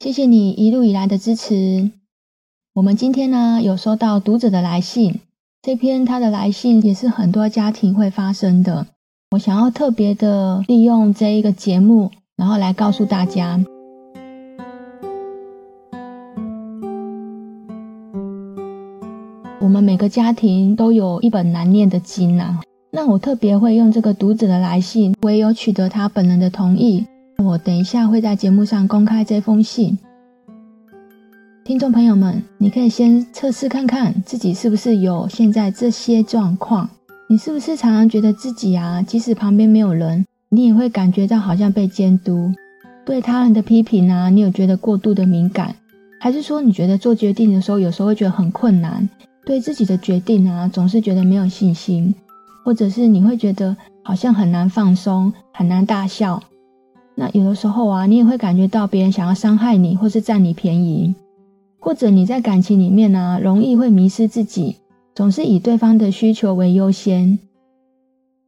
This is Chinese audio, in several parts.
谢谢你一路以来的支持。我们今天呢，有收到读者的来信，这篇他的来信也是很多家庭会发生的。我想要特别的利用这一个节目，然后来告诉大家，我们每个家庭都有一本难念的经啊。那我特别会用这个读者的来信，唯有取得他本人的同意。我等一下会在节目上公开这封信，听众朋友们，你可以先测试看看自己是不是有现在这些状况。你是不是常常觉得自己啊，即使旁边没有人，你也会感觉到好像被监督？对他人的批评啊，你有觉得过度的敏感？还是说你觉得做决定的时候，有时候会觉得很困难？对自己的决定啊，总是觉得没有信心？或者是你会觉得好像很难放松，很难大笑？那有的时候啊，你也会感觉到别人想要伤害你，或是占你便宜，或者你在感情里面啊，容易会迷失自己，总是以对方的需求为优先。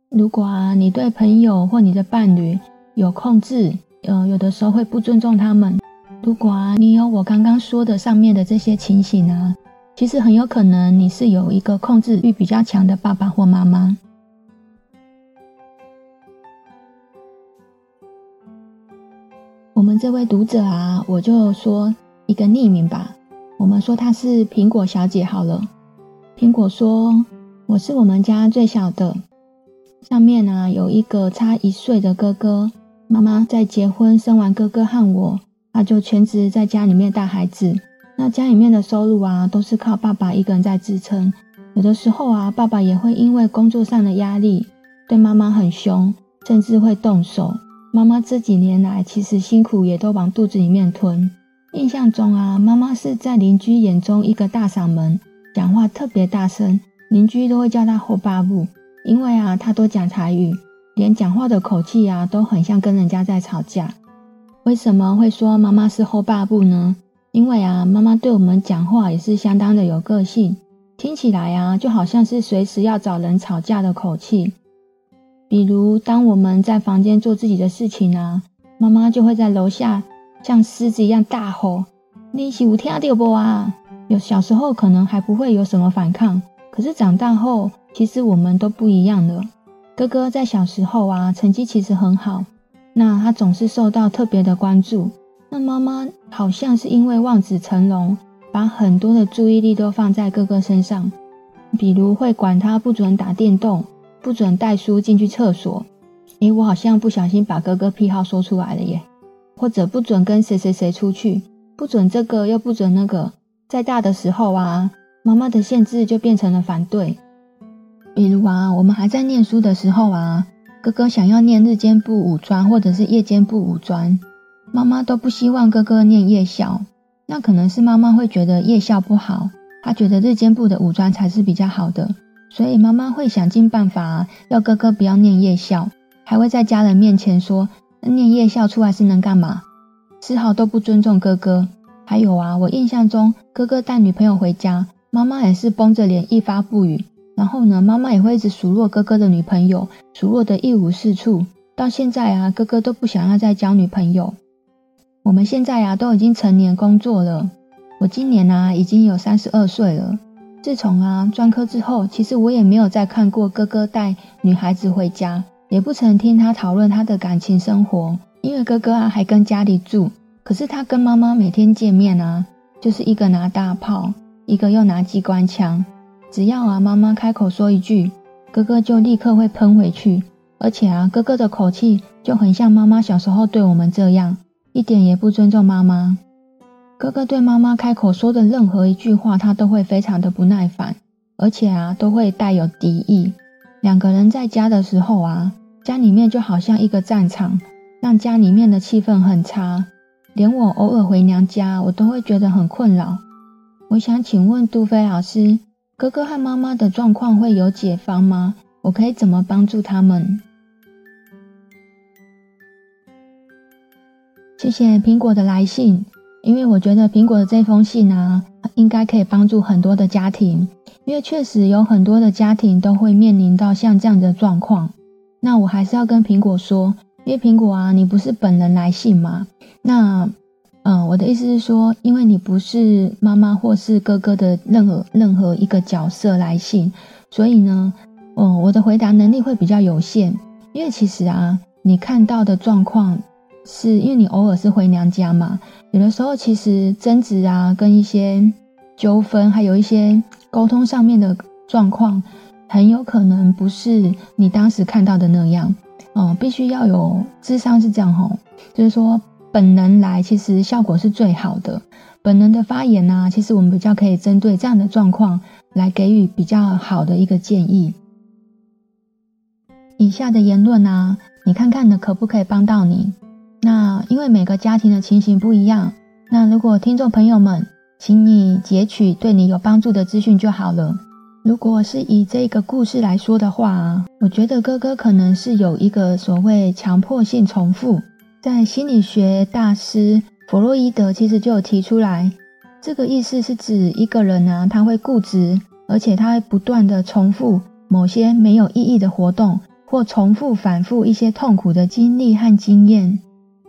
如果啊，你对朋友或你的伴侣有控制，呃，有的时候会不尊重他们。如果啊，你有我刚刚说的上面的这些情形啊，其实很有可能你是有一个控制欲比较强的爸爸或妈妈。这位读者啊，我就说一个匿名吧。我们说她是苹果小姐好了。苹果说：“我是我们家最小的，上面啊有一个差一岁的哥哥。妈妈在结婚生完哥哥和我，她就全职在家里面带孩子。那家里面的收入啊，都是靠爸爸一个人在支撑。有的时候啊，爸爸也会因为工作上的压力，对妈妈很凶，甚至会动手。”妈妈这几年来，其实辛苦也都往肚子里面吞。印象中啊，妈妈是在邻居眼中一个大嗓门，讲话特别大声，邻居都会叫她后爸母，因为啊，她都讲台语，连讲话的口气啊，都很像跟人家在吵架。为什么会说妈妈是后爸母呢？因为啊，妈妈对我们讲话也是相当的有个性，听起来啊，就好像是随时要找人吵架的口气。比如，当我们在房间做自己的事情啊，妈妈就会在楼下像狮子一样大吼：“你是有听到不啊？”有小时候可能还不会有什么反抗，可是长大后，其实我们都不一样了。哥哥在小时候啊，成绩其实很好，那他总是受到特别的关注。那妈妈好像是因为望子成龙，把很多的注意力都放在哥哥身上，比如会管他不准打电动。不准带书进去厕所，诶，我好像不小心把哥哥癖好说出来了耶。或者不准跟谁谁谁出去，不准这个又不准那个。在大的时候啊，妈妈的限制就变成了反对。比如啊，我们还在念书的时候啊，哥哥想要念日间部五专或者是夜间部五专，妈妈都不希望哥哥念夜校。那可能是妈妈会觉得夜校不好，她觉得日间部的五专才是比较好的。所以妈妈会想尽办法要哥哥不要念夜校，还会在家人面前说念夜校出来是能干嘛，丝毫都不尊重哥哥。还有啊，我印象中哥哥带女朋友回家，妈妈也是绷着脸一发不语。然后呢，妈妈也会一直数落哥哥的女朋友，数落得一无是处。到现在啊，哥哥都不想要再交女朋友。我们现在啊都已经成年工作了，我今年啊已经有三十二岁了。自从啊专科之后，其实我也没有再看过哥哥带女孩子回家，也不曾听他讨论他的感情生活。因为哥哥啊还跟家里住，可是他跟妈妈每天见面啊，就是一个拿大炮，一个又拿机关枪。只要啊妈妈开口说一句，哥哥就立刻会喷回去，而且啊哥哥的口气就很像妈妈小时候对我们这样，一点也不尊重妈妈。哥哥对妈妈开口说的任何一句话，他都会非常的不耐烦，而且啊，都会带有敌意。两个人在家的时候啊，家里面就好像一个战场，让家里面的气氛很差。连我偶尔回娘家，我都会觉得很困扰。我想请问杜飞老师，哥哥和妈妈的状况会有解方吗？我可以怎么帮助他们？谢谢苹果的来信，因为我觉得苹果的这封信啊，应该可以帮助很多的家庭，因为确实有很多的家庭都会面临到像这样的状况。那我还是要跟苹果说，因为苹果啊，你不是本人来信嘛？那，嗯，我的意思是说，因为你不是妈妈或是哥哥的任何任何一个角色来信，所以呢，嗯，我的回答能力会比较有限。因为其实啊，你看到的状况，是因为你偶尔是回娘家嘛？有的时候其实争执啊，跟一些纠纷，还有一些沟通上面的状况。很有可能不是你当时看到的那样，哦，必须要有智商是这样吼，就是说本能来其实效果是最好的，本能的发言呢，其实我们比较可以针对这样的状况来给予比较好的一个建议。以下的言论呢，你看看呢可不可以帮到你？那因为每个家庭的情形不一样，那如果听众朋友们，请你截取对你有帮助的资讯就好了。如果是以这个故事来说的话，我觉得哥哥可能是有一个所谓强迫性重复。在心理学大师弗洛伊德其实就有提出来，这个意思是指一个人呢，他会固执，而且他会不断的重复某些没有意义的活动，或重复反复一些痛苦的经历和经验。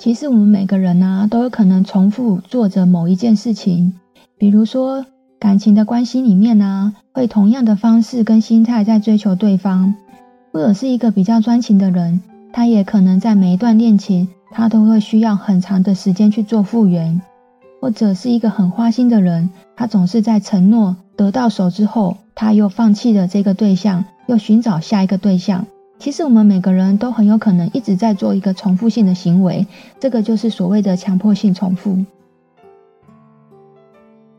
其实我们每个人呢，都有可能重复做着某一件事情，比如说。感情的关系里面呢，会同样的方式跟心态在追求对方，或者是一个比较专情的人，他也可能在每一段恋情，他都会需要很长的时间去做复原，或者是一个很花心的人，他总是在承诺得到手之后，他又放弃了这个对象，又寻找下一个对象。其实我们每个人都很有可能一直在做一个重复性的行为，这个就是所谓的强迫性重复。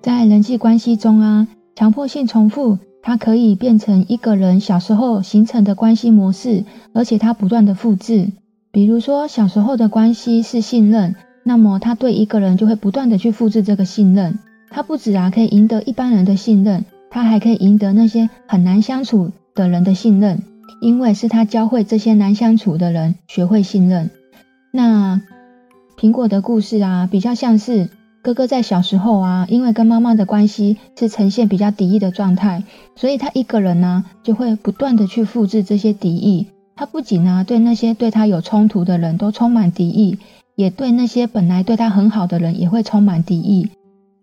在人际关系中啊，强迫性重复，它可以变成一个人小时候形成的关系模式，而且它不断的复制。比如说，小时候的关系是信任，那么他对一个人就会不断的去复制这个信任。他不止啊可以赢得一般人的信任，他还可以赢得那些很难相处的人的信任，因为是他教会这些难相处的人学会信任。那苹果的故事啊，比较像是。哥哥在小时候啊，因为跟妈妈的关系是呈现比较敌意的状态，所以他一个人呢，就会不断的去复制这些敌意。他不仅呢，对那些对他有冲突的人都充满敌意，也对那些本来对他很好的人也会充满敌意。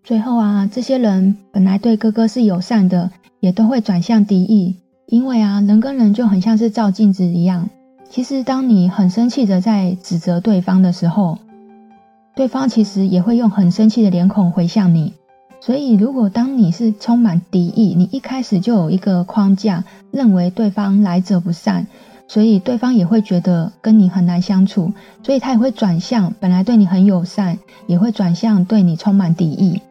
最后啊，这些人本来对哥哥是友善的，也都会转向敌意。因为啊，人跟人就很像是照镜子一样。其实当你很生气的在指责对方的时候，对方其实也会用很生气的脸孔回向你，所以如果当你是充满敌意，你一开始就有一个框架，认为对方来者不善，所以对方也会觉得跟你很难相处，所以他也会转向本来对你很友善，也会转向对你充满敌意。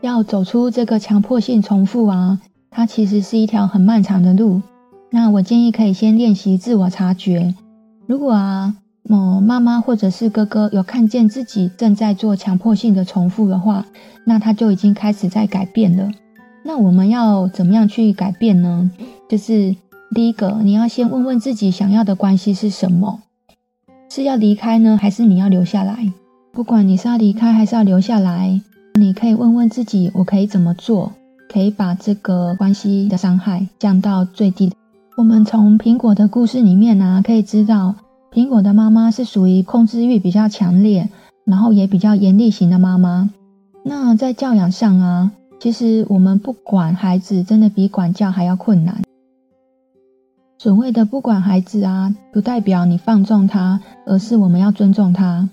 要走出这个强迫性重复啊，它其实是一条很漫长的路。那我建议可以先练习自我察觉，如果啊。哦，妈妈或者是哥哥有看见自己正在做强迫性的重复的话，那他就已经开始在改变了。那我们要怎么样去改变呢？就是第一个，你要先问问自己想要的关系是什么？是要离开呢，还是你要留下来？不管你是要离开还是要留下来，你可以问问自己，我可以怎么做，可以把这个关系的伤害降到最低。我们从苹果的故事里面呢、可以知道。苹果的妈妈是属于控制欲比较强烈，然后也比较严厉型的妈妈。那在教养上啊，其实我们不管孩子，真的比管教还要困难。所谓的不管孩子啊，不代表你放纵他，而是我们要尊重他。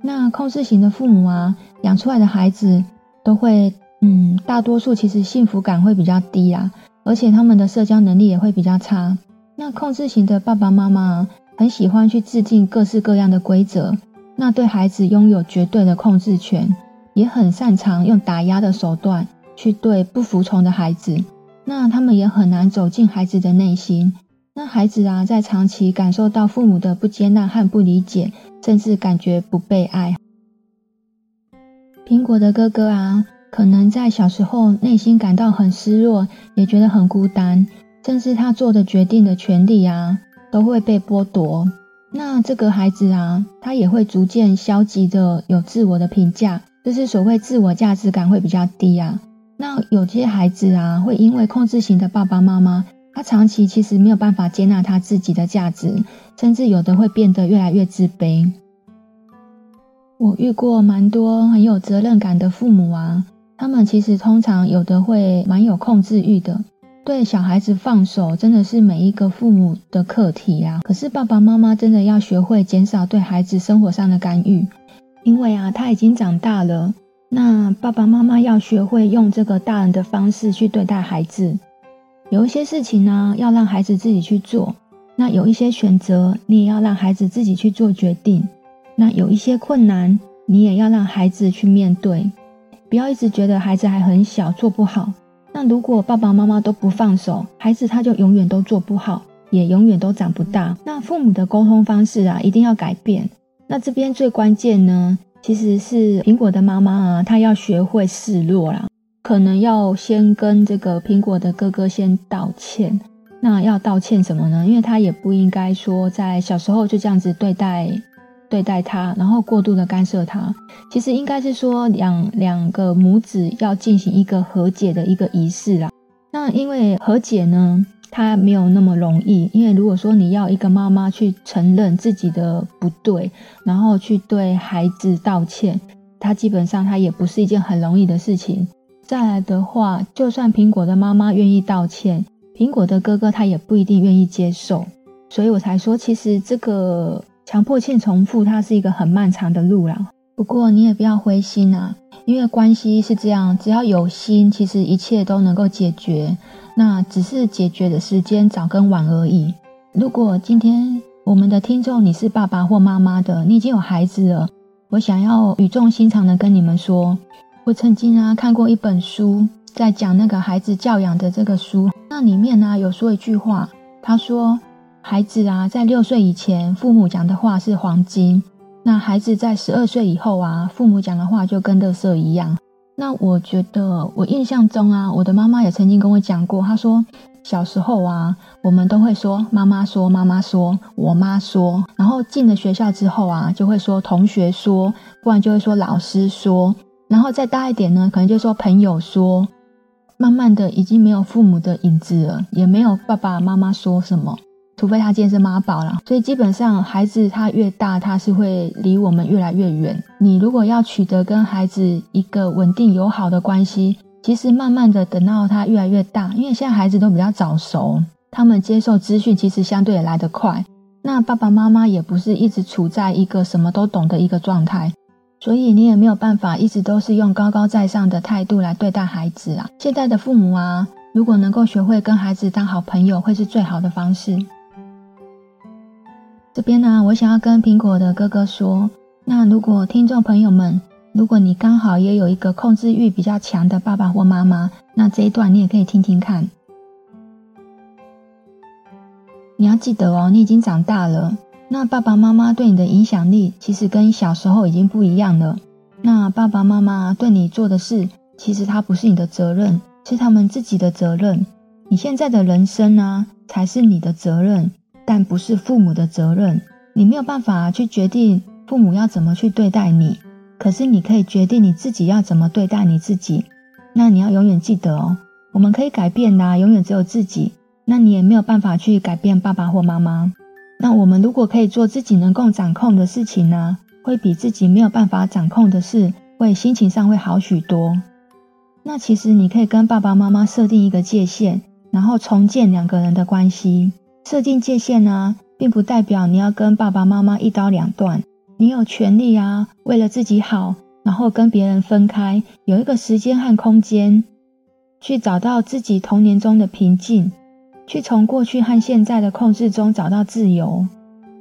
那控制型的父母啊，养出来的孩子都会，嗯，大多数其实幸福感会比较低啊，而且他们的社交能力也会比较差。那控制型的爸爸妈妈。很喜欢去制定各式各样的规则，那对孩子拥有绝对的控制权，也很擅长用打压的手段去对不服从的孩子。那他们也很难走进孩子的内心，那孩子啊，在长期感受到父母的不接纳和不理解，甚至感觉不被爱。苹果的哥哥啊，可能在小时候内心感到很失落，也觉得很孤单，甚至他做的决定的权利啊，都会被剥夺。那这个孩子啊，他也会逐渐消极的有自我的评价，就是所谓自我价值感会比较低啊。那有些孩子啊，会因为控制型的爸爸妈妈，他长期其实没有办法接纳他自己的价值，甚至有的会变得越来越自卑。我遇过蛮多很有责任感的父母啊，他们其实通常有的会蛮有控制欲的，对小孩子放手真的是每一个父母的课题啊。可是爸爸妈妈真的要学会减少对孩子生活上的干预，因为啊，他已经长大了。那爸爸妈妈要学会用这个大人的方式去对待孩子，有一些事情呢，要让孩子自己去做；那有一些选择，你也要让孩子自己去做决定；那有一些困难，你也要让孩子去面对。不要一直觉得孩子还很小，做不好。那如果爸爸妈妈都不放手，孩子他就永远都做不好，也永远都长不大。那父母的沟通方式啊，一定要改变。那这边最关键呢，其实是苹果的妈妈啊，她要学会示弱啦，可能要先跟这个苹果的哥哥先道歉。那要道歉什么呢？因为他也不应该说在小时候就这样子对待对待他，然后过度的干涉他。其实应该是说两两个母子要进行一个和解的一个仪式啦。那因为和解呢，他没有那么容易，因为如果说你要一个妈妈去承认自己的不对，然后去对孩子道歉，他基本上他也不是一件很容易的事情。再来的话，就算苹果的妈妈愿意道歉，苹果的哥哥他也不一定愿意接受，所以我才说，其实这个强迫性重复，它是一个很漫长的路啦。不过你也不要灰心啊，因为关系是这样，只要有心，其实一切都能够解决。那只是解决的时间早跟晚而已。如果今天我们的听众你是爸爸或妈妈的，你已经有孩子了，我想要语重心长的跟你们说，我曾经啊看过一本书，在讲那个孩子教养的这个书，那里面呢、有说一句话，他说孩子啊在六岁以前，父母讲的话是黄金，那孩子在十二岁以后啊，父母讲的话就跟垃圾一样。那我觉得，我印象中啊，我的妈妈也曾经跟我讲过，她说小时候啊，我们都会说妈妈说，妈妈说，我妈说，然后进了学校之后啊，就会说同学说，不然就会说老师说，然后再大一点呢，可能就说朋友说，慢慢的已经没有父母的影子了，也没有爸爸妈妈说什么。除非他今天是妈宝了，所以基本上孩子他越大，他是会离我们越来越远。你如果要取得跟孩子一个稳定友好的关系，其实慢慢的等到他越来越大，因为现在孩子都比较早熟，他们接受资讯其实相对也来得快。那爸爸妈妈也不是一直处在一个什么都懂的一个状态，所以你也没有办法一直都是用高高在上的态度来对待孩子啊。现在的父母啊，如果能够学会跟孩子当好朋友，会是最好的方式。这边呢，我想要跟苹果的哥哥说，那如果听众朋友们，如果你刚好也有一个控制欲比较强的爸爸或妈妈，那这一段你也可以听听看。你要记得哦，你已经长大了，那爸爸妈妈对你的影响力其实跟小时候已经不一样了。那爸爸妈妈对你做的事，其实他不是你的责任，是他们自己的责任。你现在的人生呢，才是你的责任。但不是父母的责任，你没有办法去决定父母要怎么去对待你，可是你可以决定你自己要怎么对待你自己。那你要永远记得哦，我们可以改变的，永远只有自己。那你也没有办法去改变爸爸或妈妈。那我们如果可以做自己能够掌控的事情呢，会比自己没有办法掌控的事，会心情上会好许多。那其实你可以跟爸爸妈妈设定一个界限，然后重建两个人的关系。设定界限呢，并不代表你要跟爸爸妈妈一刀两断。你有权利啊，为了自己好，然后跟别人分开，有一个时间和空间，去找到自己童年中的平静，去从过去和现在的控制中找到自由。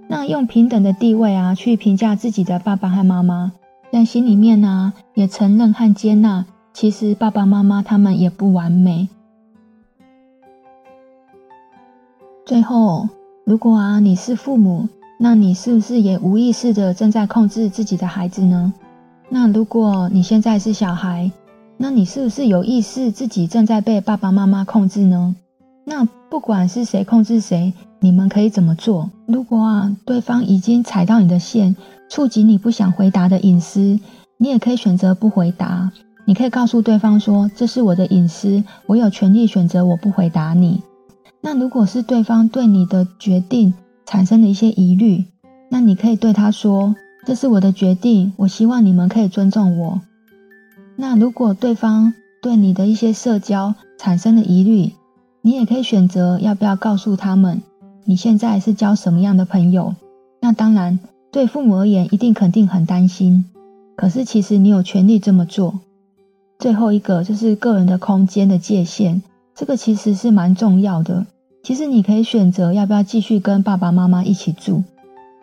那用平等的地位啊，去评价自己的爸爸和妈妈，在心里面呢，也承认和接纳，其实爸爸妈妈他们也不完美。最后，如果啊你是父母，那你是不是也无意识的正在控制自己的孩子呢？那如果你现在是小孩，那你是不是有意识自己正在被爸爸妈妈控制呢？那不管是谁控制谁，你们可以怎么做？如果啊对方已经踩到你的线，触及你不想回答的隐私，你也可以选择不回答。你可以告诉对方说：“这是我的隐私，我有权利选择我不回答你。”那如果是对方对你的决定产生了一些疑虑，那你可以对他说：“这是我的决定，我希望你们可以尊重我。”那如果对方对你的一些社交产生了疑虑，你也可以选择要不要告诉他们你现在是交什么样的朋友。那当然，对父母而言，一定肯定很担心。可是其实你有权利这么做。最后一个就是个人的空间的界限，这个其实是蛮重要的。其实你可以选择要不要继续跟爸爸妈妈一起住，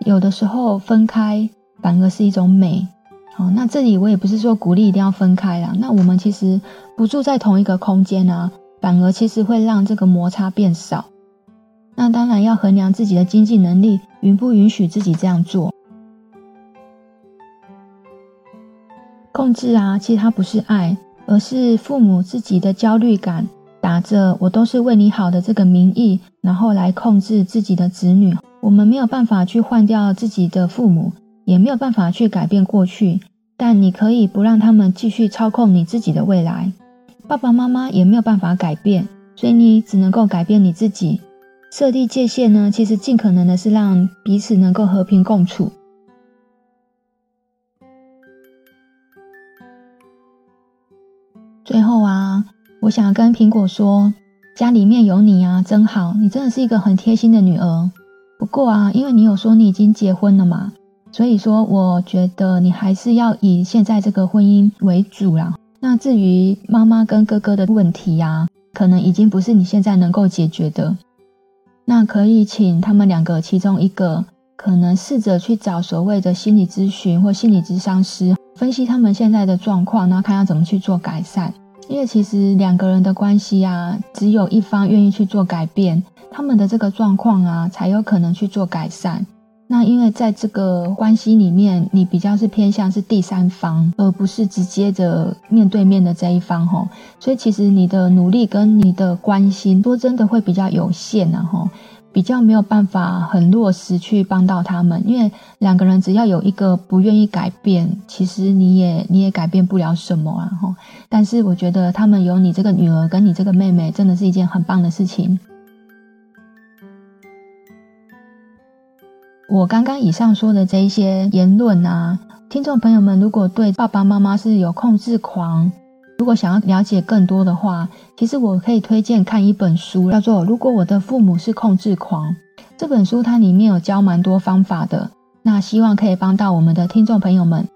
有的时候分开反而是一种美。哦，那这里我也不是说鼓励一定要分开啦。那我们其实不住在同一个空间啊，反而其实会让这个摩擦变少。那当然要衡量自己的经济能力，允不允许自己这样做。控制啊，其实它不是爱，而是父母自己的焦虑感，打着“我都是为你好”的这个名义，然后来控制自己的子女。我们没有办法去换掉自己的父母。也没有办法去改变过去，但你可以不让他们继续操控你自己的未来。爸爸妈妈也没有办法改变，所以你只能够改变你自己。设立界限呢，其实尽可能的是让彼此能够和平共处。最后啊，我想跟苹果说，家里面有你啊，真好，你真的是一个很贴心的女儿。不过啊，因为你有说你已经结婚了嘛。所以说，我觉得你还是要以现在这个婚姻为主啦。那至于妈妈跟哥哥的问题呀，可能已经不是你现在能够解决的。那可以请他们两个其中一个，可能试着去找所谓的心理咨询或心理咨商师，分析他们现在的状况，然后看要怎么去做改善。因为其实两个人的关系啊，只有一方愿意去做改变，他们的这个状况啊，才有可能去做改善。那因为在这个关系里面，你比较是偏向是第三方，而不是直接的面对面的这一方吼，所以其实你的努力跟你的关心，说真的会比较有限啊吼，比较没有办法很落实去帮到他们，因为两个人只要有一个不愿意改变，其实你也你也改变不了什么啊吼。但是我觉得他们有你这个女儿跟你这个妹妹，真的是一件很棒的事情。我刚刚以上说的这一些言论啊，听众朋友们，如果对爸爸妈妈是有控制狂，如果想要了解更多的话，其实我可以推荐看一本书，叫做《如果我的父母是控制狂》。这本书它里面有教蛮多方法的，那希望可以帮到我们的听众朋友们。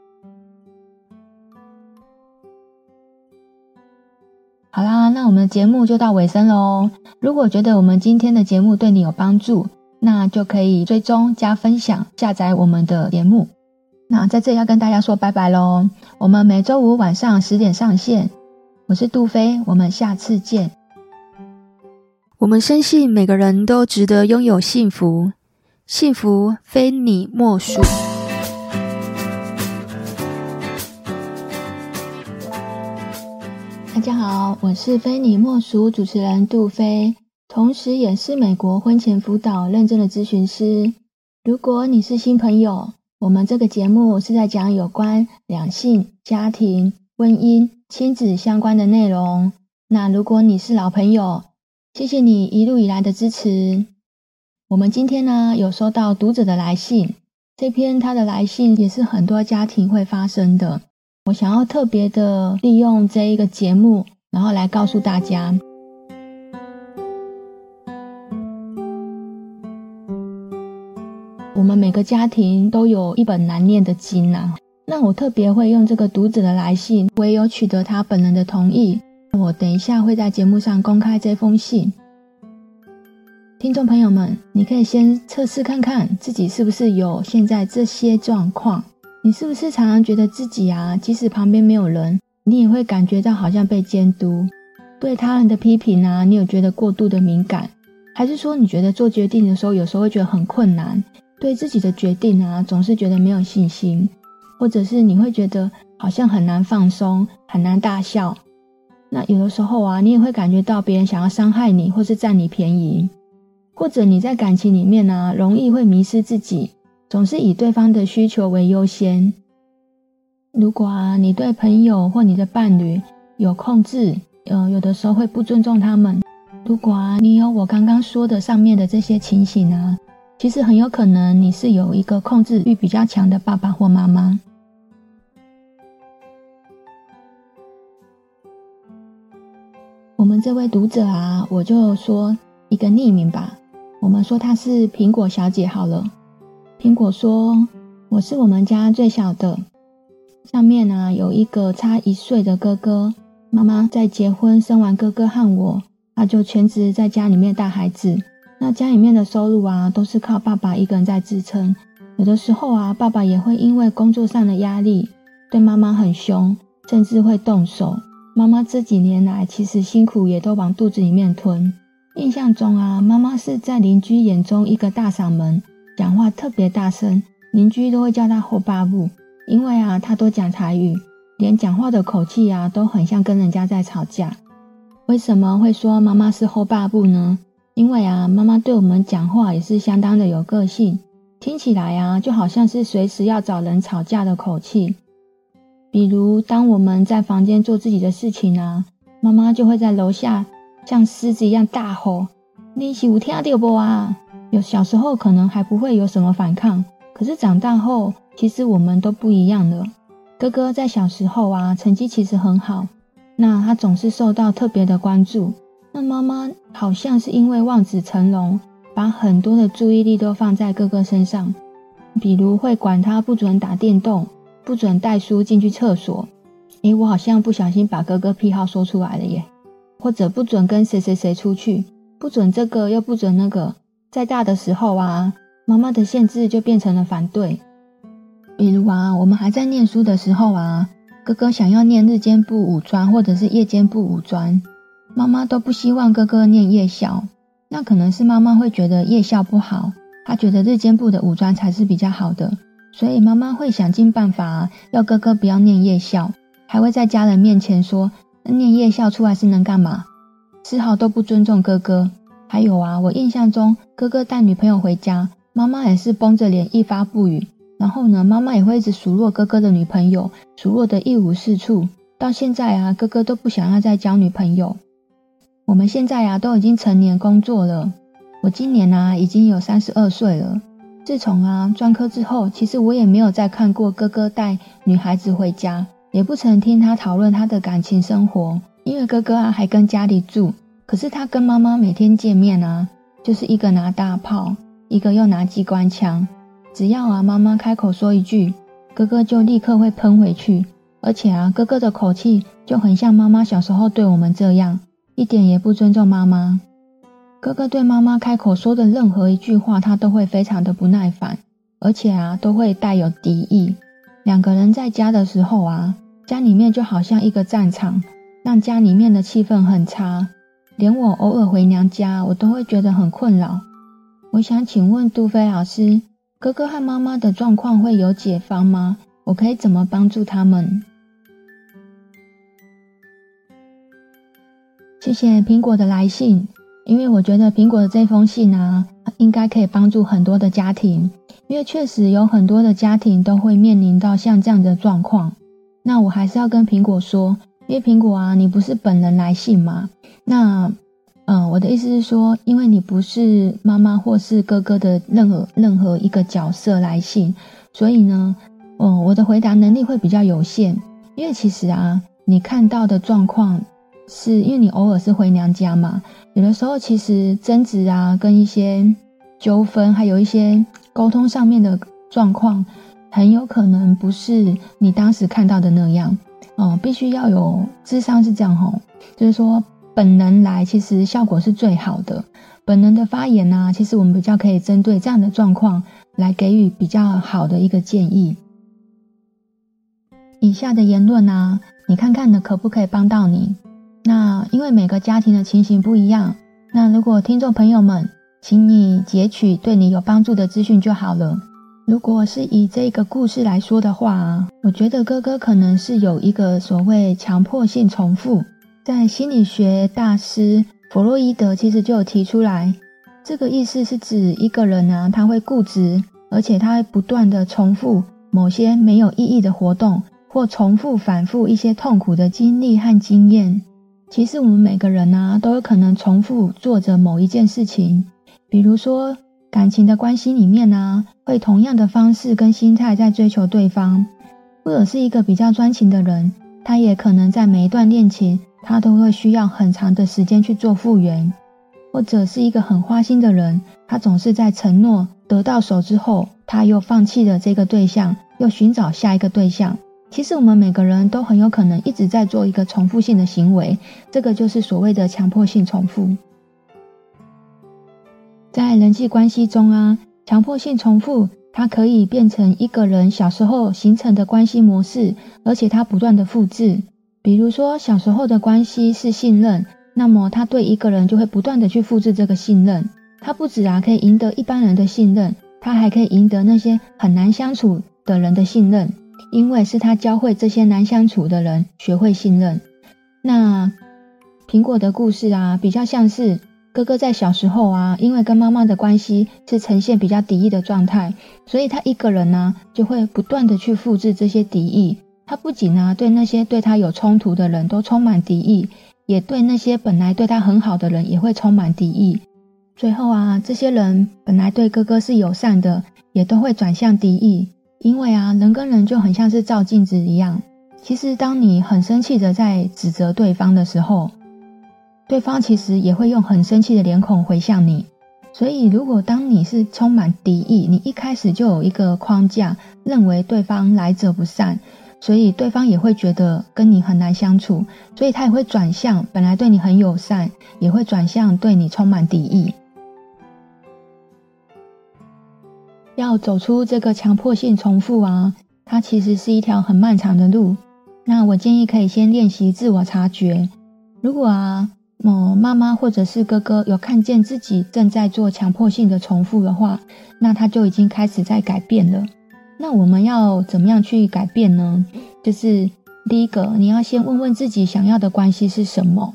好啦，那我们的节目就到尾声喽。如果觉得我们今天的节目对你有帮助，那就可以追踪加分享下载我们的节目。那在这里要跟大家说拜拜喽，我们每周五晚上十点上线。我是杜飞，我们下次见。我们深信每个人都值得拥有幸福，幸福非你莫属。大家好，我是非你莫属主持人杜飞。同时也是美国婚前辅导认证的咨询师。如果你是新朋友，我们这个节目是在讲有关两性、家庭、婚姻、亲子相关的内容。那如果你是老朋友，谢谢你一路以来的支持。我们今天呢，有收到读者的来信，这篇他的来信也是很多家庭会发生的。我想要特别的利用这一个节目，然后来告诉大家。每个家庭都有一本难念的经啊。那我特别会用这个读者的来信，我也有取得他本人的同意。我等一下会在节目上公开这封信。听众朋友们，你可以先测试看看自己是不是有现在这些状况。你是不是常常觉得自己啊，即使旁边没有人，你也会感觉到好像被监督？对他人的批评啊，你有觉得过度的敏感？还是说你觉得做决定的时候，有时候会觉得很困难，对自己的决定啊，总是觉得没有信心，或者是你会觉得好像很难放松，很难大笑。那有的时候啊，你也会感觉到别人想要伤害你，或是占你便宜，或者你在感情里面啊，容易会迷失自己，总是以对方的需求为优先。如果啊，你对朋友或你的伴侣有控制，呃，有的时候会不尊重他们。如果啊，你有我刚刚说的上面的这些情形啊，其实很有可能你是有一个控制欲比较强的爸爸或妈妈。我们这位读者啊，我就说一个匿名吧，我们说她是苹果小姐好了。苹果说：“我是我们家最小的，上面啊有一个差一岁的哥哥，妈妈在结婚生完哥哥和我。”他就全职在家里面带孩子，那家里面的收入啊，都是靠爸爸一个人在支撑。有的时候啊，爸爸也会因为工作上的压力，对妈妈很凶，甚至会动手。妈妈这几年来其实辛苦也都往肚子里面吞。印象中啊，妈妈是在邻居眼中一个大嗓门，讲话特别大声，邻居都会叫她后爸母，因为啊，她都讲台语，连讲话的口气啊，都很像跟人家在吵架。为什么会说妈妈是后爸部呢？因为啊，妈妈对我们讲话也是相当的有个性，听起来啊，就好像是随时要找人吵架的口气。比如，当我们在房间做自己的事情啊，妈妈就会在楼下像狮子一样大吼：“你是有听到不啊？”有小时候可能还不会有什么反抗，可是长大后，其实我们都不一样了。哥哥在小时候啊，成绩其实很好。那他总是受到特别的关注。那妈妈好像是因为望子成龙，把很多的注意力都放在哥哥身上，比如会管他不准打电动，不准带书进去厕所。诶，我好像不小心把哥哥癖好说出来了耶。或者不准跟谁谁谁出去，不准这个又不准那个。在大的时候啊，妈妈的限制就变成了反对。比如啊，我们还在念书的时候啊。哥哥想要念日间部五专或者是夜间部五专，妈妈都不希望哥哥念夜校。那可能是妈妈会觉得夜校不好，她觉得日间部的武装才是比较好的，所以妈妈会想尽办法要哥哥不要念夜校，还会在家人面前说，念夜校出来是能干嘛？丝毫都不尊重哥哥。还有啊，我印象中哥哥带女朋友回家，妈妈也是绷着脸一发不语。然后呢，妈妈也会一直数落哥哥的女朋友，数落得一无是处。到现在啊，哥哥都不想要再交女朋友。我们现在啊，都已经成年工作了。我今年啊，已经有三十二岁了。自从啊专科之后，其实我也没有再看过哥哥带女孩子回家，也不曾听他讨论他的感情生活。因为哥哥啊还跟家里住，可是他跟妈妈每天见面啊，就是一个拿大炮，一个又拿机关枪。只要啊，妈妈开口说一句，哥哥就立刻会喷回去，而且啊，哥哥的口气就很像妈妈小时候对我们这样，一点也不尊重妈妈。哥哥对妈妈开口说的任何一句话，他都会非常的不耐烦，而且啊，都会带有敌意。两个人在家的时候啊，家里面就好像一个战场，让家里面的气氛很差。连我偶尔回娘家，我都会觉得很困扰。我想请问杜飞老师。哥哥和妈妈的状况会有解方吗？我可以怎么帮助他们？谢谢苹果的来信，因为我觉得苹果的这封信啊，应该可以帮助很多的家庭，因为确实有很多的家庭都会面临到像这样的状况。那我还是要跟苹果说，因为苹果啊，你不是本人来信嘛，那。嗯，我的意思是说，因为你不是妈妈或是哥哥的任何任何一个角色来信，所以呢，嗯，我的回答能力会比较有限。因为其实啊，你看到的状况是因为你偶尔是回娘家嘛，有的时候其实争执啊，跟一些纠纷，还有一些沟通上面的状况，很有可能不是你当时看到的那样。嗯，必须要有智商是这样吼，就是说。本能来其实效果是最好的。本能的发言呢、啊，其实我们比较可以针对这样的状况来给予比较好的一个建议。以下的言论呢、啊，你看看呢可不可以帮到你？那因为每个家庭的情形不一样，那如果听众朋友们，请你截取对你有帮助的资讯就好了。如果是以这个故事来说的话，我觉得哥哥可能是有一个所谓强迫性重复。在心理学大师弗洛伊德其实就有提出来，这个意思是指一个人啊，他会固执，而且他会不断的重复某些没有意义的活动，或重复反复一些痛苦的经历和经验。其实我们每个人啊，都有可能重复做着某一件事情，比如说感情的关系里面啊，会同样的方式跟心态在追求对方，或者是一个比较专情的人，他也可能在每一段恋情，他都会需要很长的时间去做复原，或者是一个很花心的人，他总是在承诺得到手之后，他又放弃了这个对象，又寻找下一个对象。其实我们每个人都很有可能一直在做一个重复性的行为，这个就是所谓的强迫性重复。在人际关系中啊，强迫性重复它可以变成一个人小时候形成的关系模式，而且它不断的复制。比如说小时候的关系是信任，那么他对一个人就会不断的去复制这个信任。他不止啊可以赢得一般人的信任，他还可以赢得那些很难相处的人的信任。因为是他教会这些难相处的人学会信任。那苹果的故事啊，比较像是哥哥在小时候啊，因为跟妈妈的关系是呈现比较敌意的状态，所以他一个人呢、就会不断的去复制这些敌意。他不仅啊对那些对他有冲突的人都充满敌意，也对那些本来对他很好的人也会充满敌意。最后啊，这些人本来对哥哥是友善的，也都会转向敌意。因为啊，人跟人就很像是照镜子一样。其实，当你很生气的在指责对方的时候，对方其实也会用很生气的脸孔回向你。所以，如果当你是充满敌意，你一开始就有一个框架，认为对方来者不善，所以对方也会觉得跟你很难相处，所以他也会转向本来对你很友善，也会转向对你充满敌意。要走出这个强迫性重复啊，它其实是一条很漫长的路。那我建议可以先练习自我察觉。如果啊，某妈妈或者是哥哥有看见自己正在做强迫性的重复的话，那他就已经开始在改变了。那我们要怎么样去改变呢？就是第一个，你要先问问自己想要的关系是什么？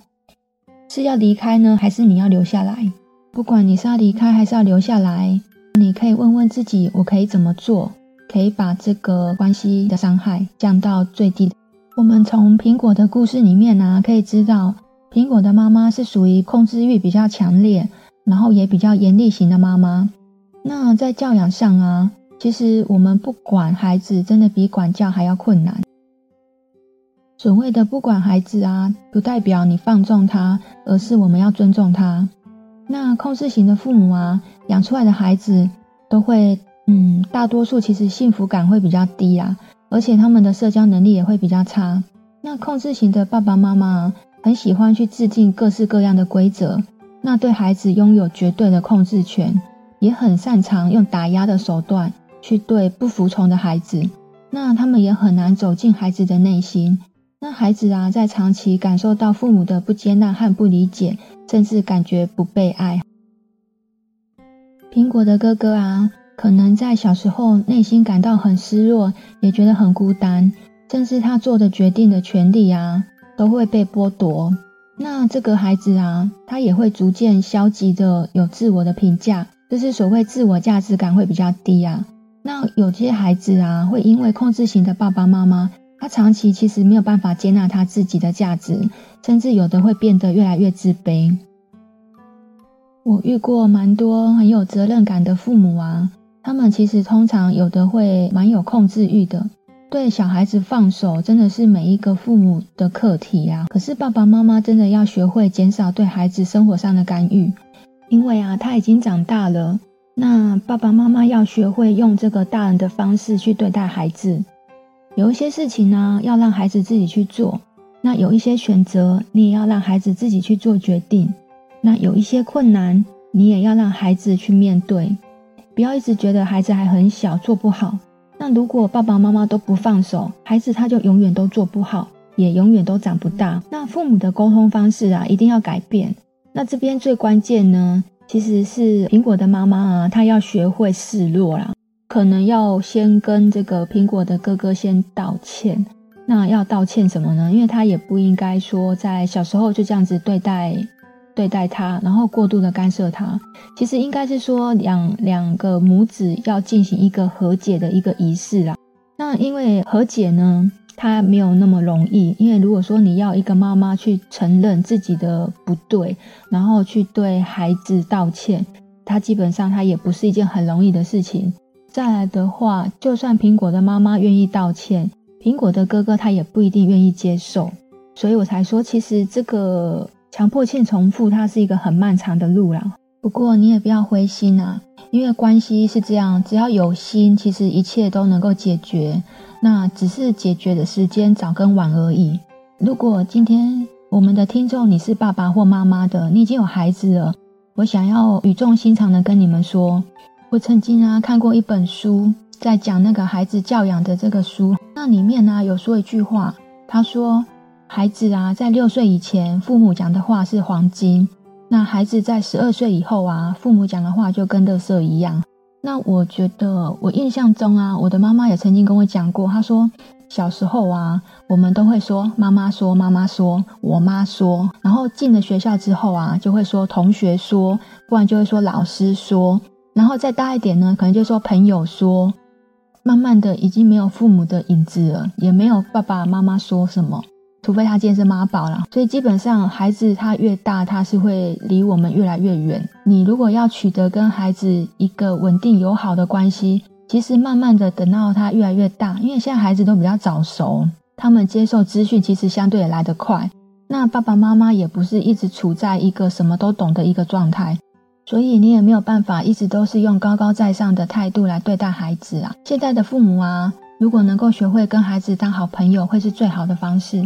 是要离开呢，还是你要留下来？不管你是要离开还是要留下来。你可以问问自己，我可以怎么做，可以把这个关系的伤害降到最低。我们从苹果的故事里面呢、啊，可以知道，苹果的妈妈是属于控制欲比较强烈，然后也比较严厉型的妈妈。那在教养上啊，其实我们不管孩子，真的比管教还要困难。所谓的不管孩子啊，不代表你放纵他，而是我们要尊重他。那控制型的父母啊，养出来的孩子都会，嗯，大多数其实幸福感会比较低啊，而且他们的社交能力也会比较差。那控制型的爸爸妈妈很喜欢去制定各式各样的规则，那对孩子拥有绝对的控制权，也很擅长用打压的手段去对不服从的孩子。那他们也很难走进孩子的内心。那孩子啊，在长期感受到父母的不接纳和不理解，甚至感觉不被爱。苹果的哥哥啊，可能在小时候内心感到很失落，也觉得很孤单，甚至他做的决定的权利啊，都会被剥夺。那这个孩子啊，他也会逐渐消极的有自我的评价，就是所谓自我价值感会比较低啊。那有些孩子啊，会因为控制型的爸爸妈妈。他长期其实没有办法接纳他自己的价值，甚至有的会变得越来越自卑。我遇过蛮多很有责任感的父母啊，他们其实通常有的会蛮有控制欲的，对小孩子放手真的是每一个父母的课题啊。可是爸爸妈妈真的要学会减少对孩子生活上的干预，因为啊，他已经长大了，那爸爸妈妈要学会用这个大人的方式去对待孩子。有一些事情呢，要让孩子自己去做；那有一些选择，你也要让孩子自己去做决定。那有一些困难，你也要让孩子去面对。不要一直觉得孩子还很小，做不好。那如果爸爸妈妈都不放手，孩子他就永远都做不好，也永远都长不大。那父母的沟通方式啊，一定要改变。那这边最关键呢，其实是苹果的妈妈啊，她要学会示弱啦，可能要先跟这个苹果的哥哥先道歉。那要道歉什么呢？因为他也不应该说在小时候就这样子对待对待他，然后过度的干涉他。其实应该是说两两个母子要进行一个和解的一个仪式啦。那因为和解呢，它没有那么容易。因为如果说你要一个妈妈去承认自己的不对，然后去对孩子道歉，他基本上他也不是一件很容易的事情。再来的话，就算苹果的妈妈愿意道歉。苹果的哥哥他也不一定愿意接受，所以我才说，其实这个强迫性重复，它是一个很漫长的路啦。不过你也不要灰心啊，因为关系是这样，只要有心，其实一切都能够解决。那只是解决的时间早跟晚而已。如果今天我们的听众你是爸爸或妈妈的，你已经有孩子了，我想要语重心长的跟你们说，我曾经啊看过一本书。在讲那个孩子教养的这个书，那里面呢、有说一句话，他说：“孩子啊，在六岁以前，父母讲的话是黄金；那孩子在十二岁以后啊，父母讲的话就跟垃圾一样。”那我觉得，我印象中啊，我的妈妈也曾经跟我讲过，她说小时候啊，我们都会说妈妈说、妈妈说、我妈说，然后进了学校之后啊，就会说同学说，不然就会说老师说，然后再大一点呢，可能就说朋友说。慢慢的，已经没有父母的影子了，也没有爸爸妈妈说什么，除非他今天是妈宝了。所以基本上，孩子他越大，他是会离我们越来越远。你如果要取得跟孩子一个稳定友好的关系，其实慢慢的等到他越来越大，因为现在孩子都比较早熟，他们接受资讯其实相对也来得快。那爸爸妈妈也不是一直处在一个什么都懂的一个状态。所以你也没有办法一直都是用高高在上的态度来对待孩子啊。现在的父母啊，如果能够学会跟孩子当好朋友，会是最好的方式。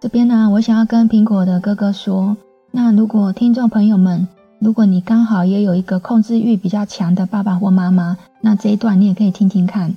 这边呢，我想要跟苹果的哥哥说，那如果听众朋友们，如果你刚好也有一个控制欲比较强的爸爸或妈妈，那这一段你也可以听听看。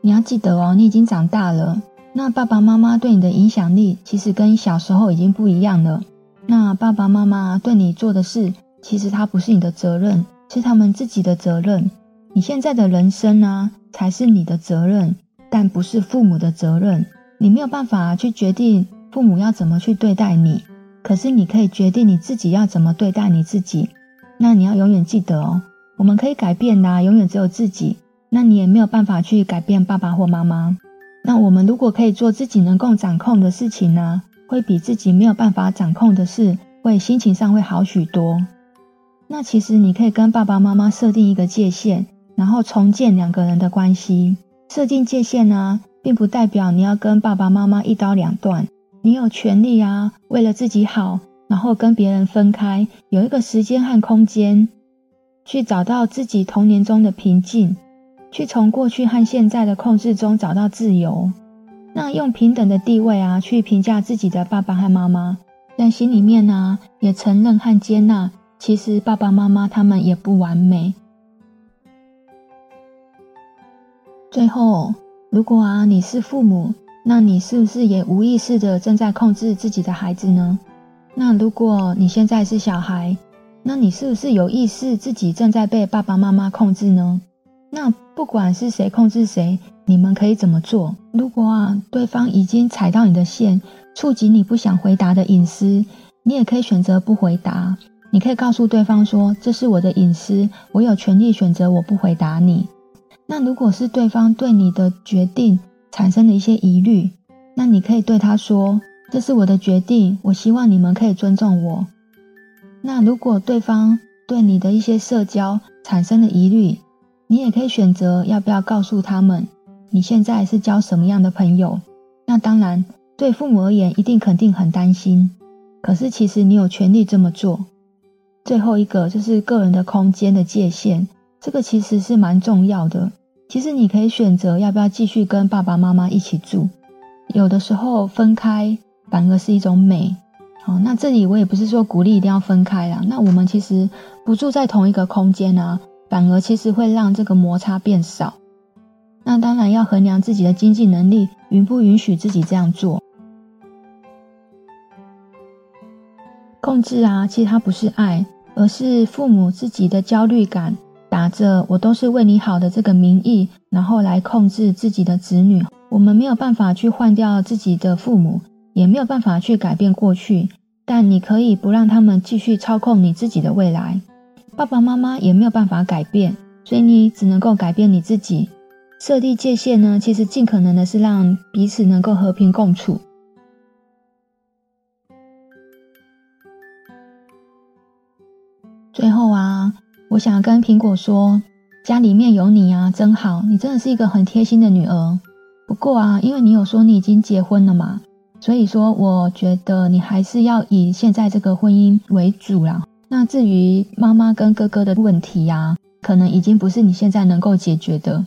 你要记得哦，你已经长大了。那爸爸妈妈对你的影响力，其实跟小时候已经不一样了。那爸爸妈妈对你做的事，其实它不是你的责任，是他们自己的责任。你现在的人生呢，才是你的责任，但不是父母的责任。你没有办法去决定父母要怎么去对待你，可是你可以决定你自己要怎么对待你自己。那你要永远记得哦，我们可以改变的，永远只有自己。那你也没有办法去改变爸爸或妈妈。那我们如果可以做自己能够掌控的事情呢，会比自己没有办法掌控的事，会心情上会好许多。那其实你可以跟爸爸妈妈设定一个界限，然后重建两个人的关系。设定界限呢，并不代表你要跟爸爸妈妈一刀两断。你有权利啊，为了自己好，然后跟别人分开，有一个时间和空间，去找到自己童年中的平静。去从过去和现在的控制中找到自由，那用平等的地位啊，去评价自己的爸爸和妈妈，但心里面呢、也承认和接纳，其实爸爸妈妈他们也不完美。最后，如果啊你是父母，那你是不是也无意识的正在控制自己的孩子呢？那如果你现在是小孩，那你是不是有意识自己正在被爸爸妈妈控制呢？那不管是谁控制谁，你们可以怎么做？如果啊，对方已经踩到你的线，触及你不想回答的隐私，你也可以选择不回答。你可以告诉对方说：“这是我的隐私，我有权利选择我不回答你。”那如果是对方对你的决定产生了一些疑虑，那你可以对他说：“这是我的决定，我希望你们可以尊重我。”那如果对方对你的一些社交产生了疑虑，你也可以选择要不要告诉他们，你现在是交什么样的朋友。那当然，对父母而言，一定肯定很担心。可是其实你有权利这么做。最后一个就是个人的空间的界限，这个其实是蛮重要的。其实你可以选择要不要继续跟爸爸妈妈一起住。有的时候分开反而是一种美。好，那这里我也不是说鼓励一定要分开啦。那我们其实不住在同一个空间啊。反而其实会让这个摩擦变少。那当然要衡量自己的经济能力，允不允许自己这样做。控制啊，其实它不是爱，而是父母自己的焦虑感，打着“我都是为你好的”这个名义，然后来控制自己的子女。我们没有办法去换掉自己的父母，也没有办法去改变过去，但你可以不让他们继续操控你自己的未来。爸爸妈妈也没有办法改变，所以你只能够改变你自己。设立界限呢，其实尽可能的是让彼此能够和平共处。最后啊，我想跟苹果说，家里面有你啊，真好，你真的是一个很贴心的女儿。不过啊，因为你有说你已经结婚了嘛，所以说我觉得你还是要以现在这个婚姻为主啦。那至于妈妈跟哥哥的问题呀，可能已经不是你现在能够解决的。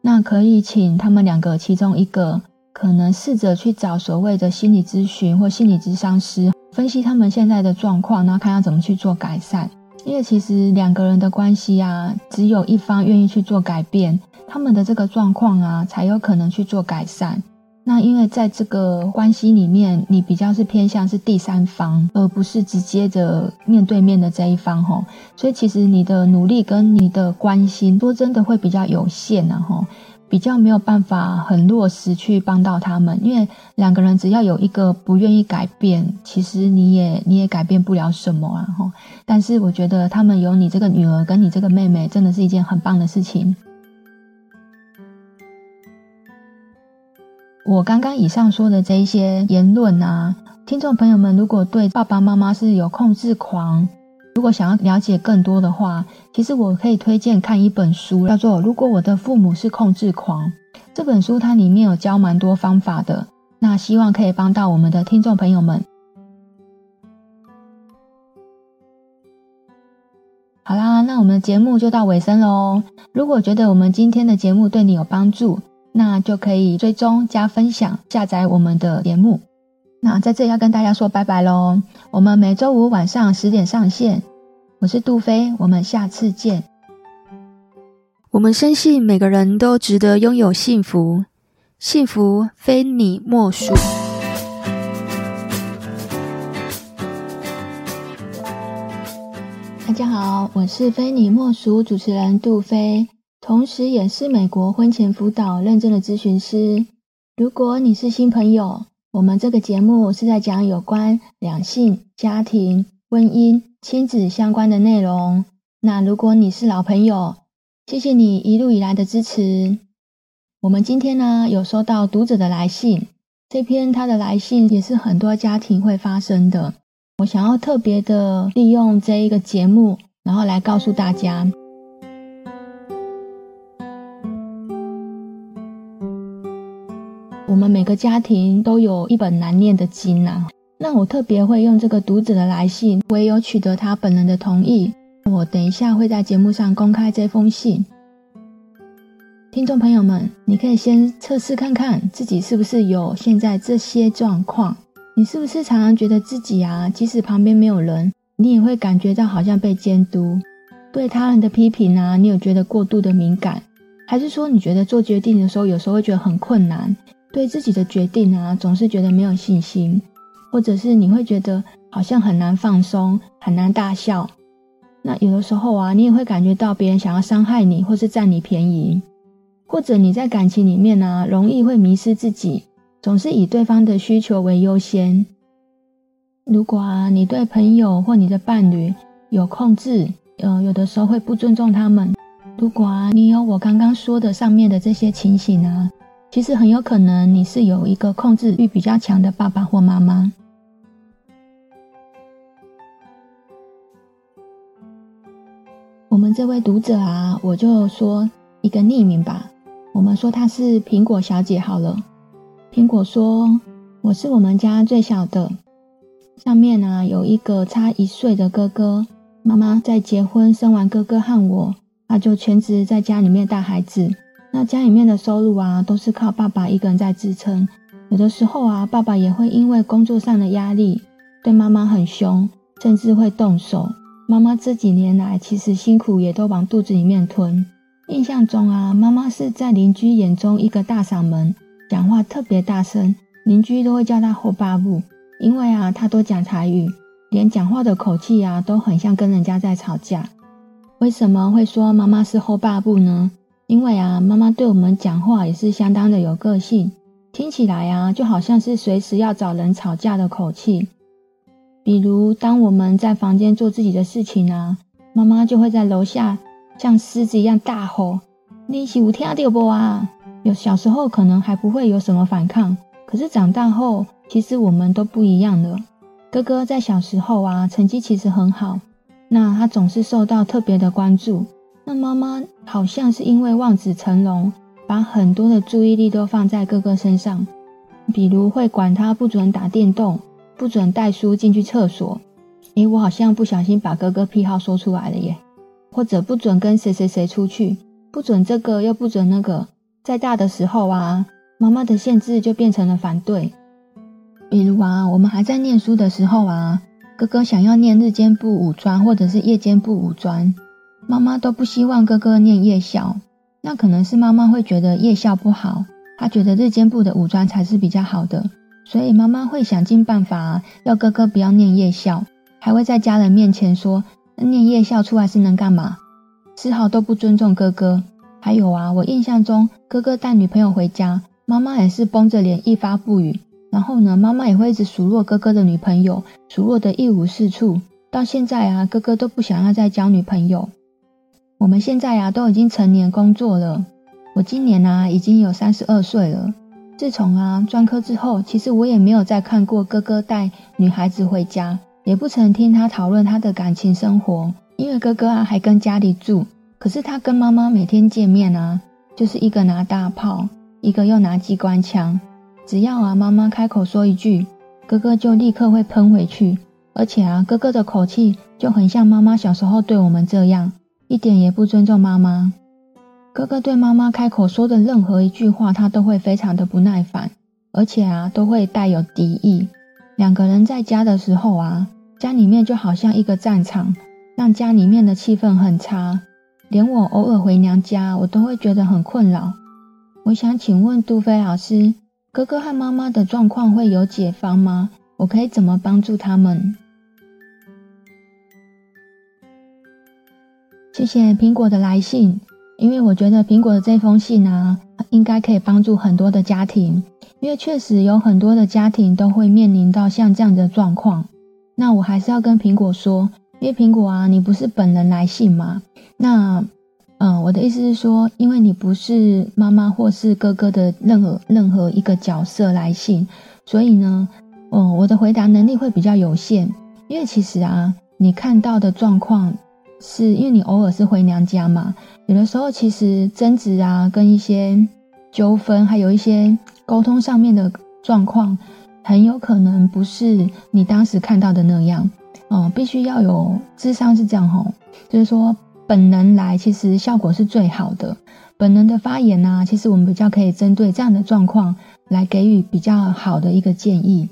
那可以请他们两个其中一个，可能试着去找所谓的心理咨询或心理咨商师，分析他们现在的状况，然后看要怎么去做改善。因为其实两个人的关系啊，只有一方愿意去做改变，他们的这个状况啊，才有可能去做改善。那因为在这个关系里面，你比较是偏向是第三方，而不是直接的面对面的这一方吼，所以其实你的努力跟你的关心，说真的会比较有限啊吼，比较没有办法很落实去帮到他们，因为两个人只要有一个不愿意改变，其实你也你也改变不了什么啊吼。但是我觉得他们有你这个女儿跟你这个妹妹，真的是一件很棒的事情。我刚刚以上说的这一些言论啊，听众朋友们，如果对爸爸妈妈是有控制狂，如果想要了解更多的话，其实我可以推荐看一本书，叫做《如果我的父母是控制狂》。这本书它里面有教蛮多方法的，那希望可以帮到我们的听众朋友们。好啦，那我们的节目就到尾声喽。如果觉得我们今天的节目对你有帮助，那就可以追踪加分享下载我们的节目。那在这里要跟大家说拜拜喽！我们每周五晚上十点上线。我是杜飞，我们下次见。我们深信每个人都值得拥有幸福，幸福非你莫属。大家好，我是非你莫属主持人杜飞。同时也是美国婚前辅导认证的咨询师。如果你是新朋友，我们这个节目是在讲有关两性、家庭、婚姻、亲子相关的内容。那如果你是老朋友，谢谢你一路以来的支持。我们今天呢，有收到读者的来信，这篇他的来信也是很多家庭会发生的。我想要特别的利用这一个节目，然后来告诉大家。每个家庭都有一本难念的经啊。那我特别会用这个读者的来信，唯有取得他本人的同意，我等一下会在节目上公开这封信。听众朋友们，你可以先测试看看自己是不是有现在这些状况。你是不是常常觉得自己啊，即使旁边没有人，你也会感觉到好像被监督？对他人的批评啊，你有觉得过度的敏感？还是说你觉得做决定的时候，有时候会觉得很困难？对自己的决定啊，总是觉得没有信心，或者是你会觉得好像很难放松，很难大笑。那有的时候啊，你也会感觉到别人想要伤害你，或是占你便宜，或者你在感情里面啊，容易会迷失自己，总是以对方的需求为优先。如果啊，你对朋友或你的伴侣有控制，呃，有的时候会不尊重他们。如果啊，你有我刚刚说的上面的这些情形啊。其实很有可能你是有一个控制欲比较强的爸爸或妈妈。我们这位读者啊，我就说一个匿名吧。我们说她是苹果小姐好了。苹果说：“我是我们家最小的，上面呢有一个差一岁的哥哥。妈妈在结婚生完哥哥和我，她就全职在家里面带孩子。”那家里面的收入啊，都是靠爸爸一个人在支撑。有的时候啊，爸爸也会因为工作上的压力，对妈妈很凶，甚至会动手。妈妈这几年来，其实辛苦也都往肚子里面吞。印象中啊，妈妈是在邻居眼中一个大嗓门，讲话特别大声，邻居都会叫她“后爸母”，因为啊，她都讲台语。连讲话的口气啊，都很像跟人家在吵架。为什么会说妈妈是后爸布呢？因为啊，妈妈对我们讲话也是相当的有个性，听起来啊，就好像是随时要找人吵架的口气。比如，当我们在房间做自己的事情啊，妈妈就会在楼下像狮子一样大吼：“你是有听到不啊？”有小时候可能还不会有什么反抗，可是长大后，其实我们都不一样了。哥哥在小时候啊，成绩其实很好，那他总是受到特别的关注。那妈妈好像是因为望子成龙，把很多的注意力都放在哥哥身上，比如会管他不准打电动。不准带书进去厕所，诶，我好像不小心把哥哥癖好说出来了耶。或者不准跟谁谁谁出去，不准这个又不准那个。在大的时候啊，妈妈的限制就变成了反对。比如啊，我们还在念书的时候啊，哥哥想要念日间部五专或者是夜间部五专，妈妈都不希望哥哥念夜校。那可能是妈妈会觉得夜校不好，她觉得日间部的武装才是比较好的。所以妈妈会想尽办法要哥哥不要念夜校，还会在家人面前说，念夜校出来是能干嘛？丝毫都不尊重哥哥。还有啊，我印象中哥哥带女朋友回家，妈妈也是绷着脸一发不语。然后呢，妈妈也会一直数落哥哥的女朋友，数落得一无是处。到现在啊，哥哥都不想要再交女朋友。我们现在啊都已经成年工作了，我今年啊已经有三十二岁了。自从啊专科之后，其实我也没有再看过哥哥带女孩子回家，也不曾听他讨论他的感情生活。因为哥哥啊还跟家里住，可是他跟妈妈每天见面啊，就是一个拿大炮，一个又拿机关枪。只要啊妈妈开口说一句，哥哥就立刻会喷回去，而且啊哥哥的口气就很像妈妈小时候对我们这样，一点也不尊重妈妈。哥哥对妈妈开口说的任何一句话，他都会非常的不耐烦，而且啊，都会带有敌意。两个人在家的时候啊，家里面就好像一个战场，让家里面的气氛很差。连我偶尔回娘家，我都会觉得很困扰。我想请问杜飞老师，哥哥和妈妈的状况会有解方吗？我可以怎么帮助他们？谢谢苹果的来信。因为我觉得苹果的这封信啊，应该可以帮助很多的家庭，因为确实有很多的家庭都会面临到像这样的状况。那我还是要跟苹果说，因为苹果啊，你不是本人来信嘛？那，嗯，我的意思是说，因为你不是妈妈或是哥哥的任何任何一个角色来信，所以呢，嗯，我的回答能力会比较有限。因为其实啊，你看到的状况。是因为你偶尔是回娘家嘛，有的时候其实争执啊，跟一些纠纷，还有一些沟通上面的状况，很有可能不是你当时看到的那样。嗯，必须要有智商是这样吼，就是说本能来其实效果是最好的。本能的发言呢、啊，其实我们比较可以针对这样的状况来给予比较好的一个建议。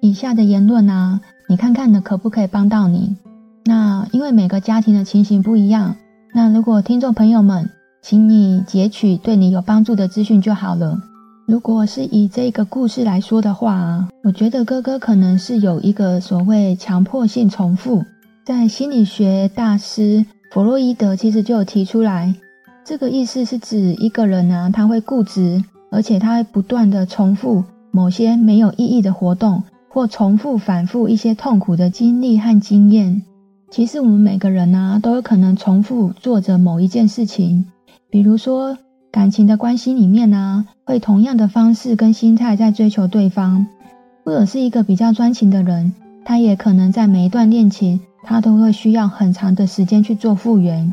以下的言论啊，你看看呢，可不可以帮到你？那因为每个家庭的情形不一样，那如果听众朋友们，请你截取对你有帮助的资讯就好了。如果是以这个故事来说的话啊，我觉得哥哥可能是有一个所谓强迫性重复，在心理学大师弗洛伊德其实就有提出来，这个意思是指一个人呢，他会固执，而且他会不断的重复某些没有意义的活动，或重复反复一些痛苦的经历和经验。其实我们每个人呢、啊，都有可能重复做着某一件事情，比如说感情的关系里面呢、会同样的方式跟心态在追求对方，或者是一个比较专情的人，他也可能在每一段恋情，他都会需要很长的时间去做复原，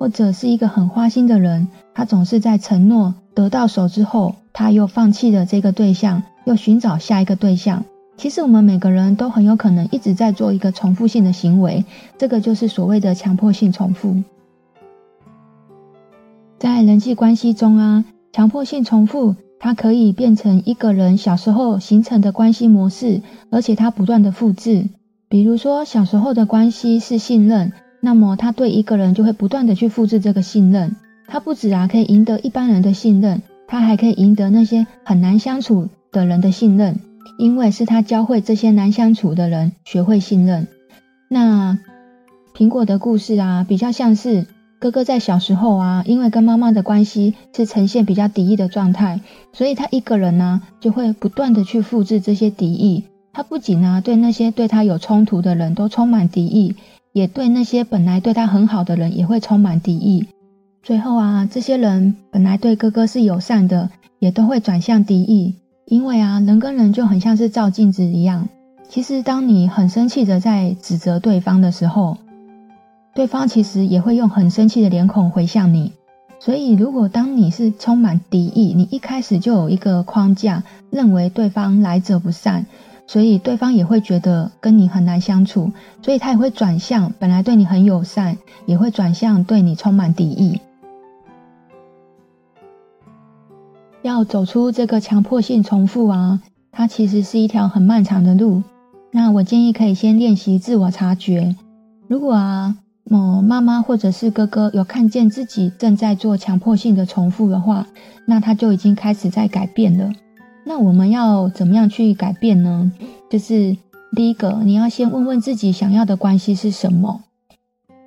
或者是一个很花心的人，他总是在承诺得到手之后，他又放弃了这个对象，又寻找下一个对象。其实我们每个人都很有可能一直在做一个重复性的行为，这个就是所谓的强迫性重复。在人际关系中啊，强迫性重复它可以变成一个人小时候形成的关系模式，而且它不断的复制。比如说小时候的关系是信任，那么他对一个人就会不断的去复制这个信任。他不止啊可以赢得一般人的信任，他还可以赢得那些很难相处的人的信任。因为是他教会这些难相处的人学会信任。那苹果的故事啊，比较像是哥哥在小时候啊，因为跟妈妈的关系是呈现比较敌意的状态，所以他一个人呢，就会不断的去复制这些敌意。他不仅呢，对那些对他有冲突的人都充满敌意，也对那些本来对他很好的人也会充满敌意。最后啊，这些人本来对哥哥是友善的，也都会转向敌意。因为啊，人跟人就很像是照镜子一样。其实，当你很生气的在指责对方的时候，对方其实也会用很生气的脸孔回向你，所以如果当你是充满敌意，你一开始就有一个框架，认为对方来者不善，所以对方也会觉得跟你很难相处，所以他也会转向本来对你很友善，也会转向对你充满敌意。要走出这个强迫性重复啊，它其实是一条很漫长的路。那我建议可以先练习自我察觉，如果啊。某妈妈或者是哥哥有看见自己正在做强迫性的重复的话，那他就已经开始在改变了。那我们要怎么样去改变呢？就是第一个，你要先问问自己想要的关系是什么？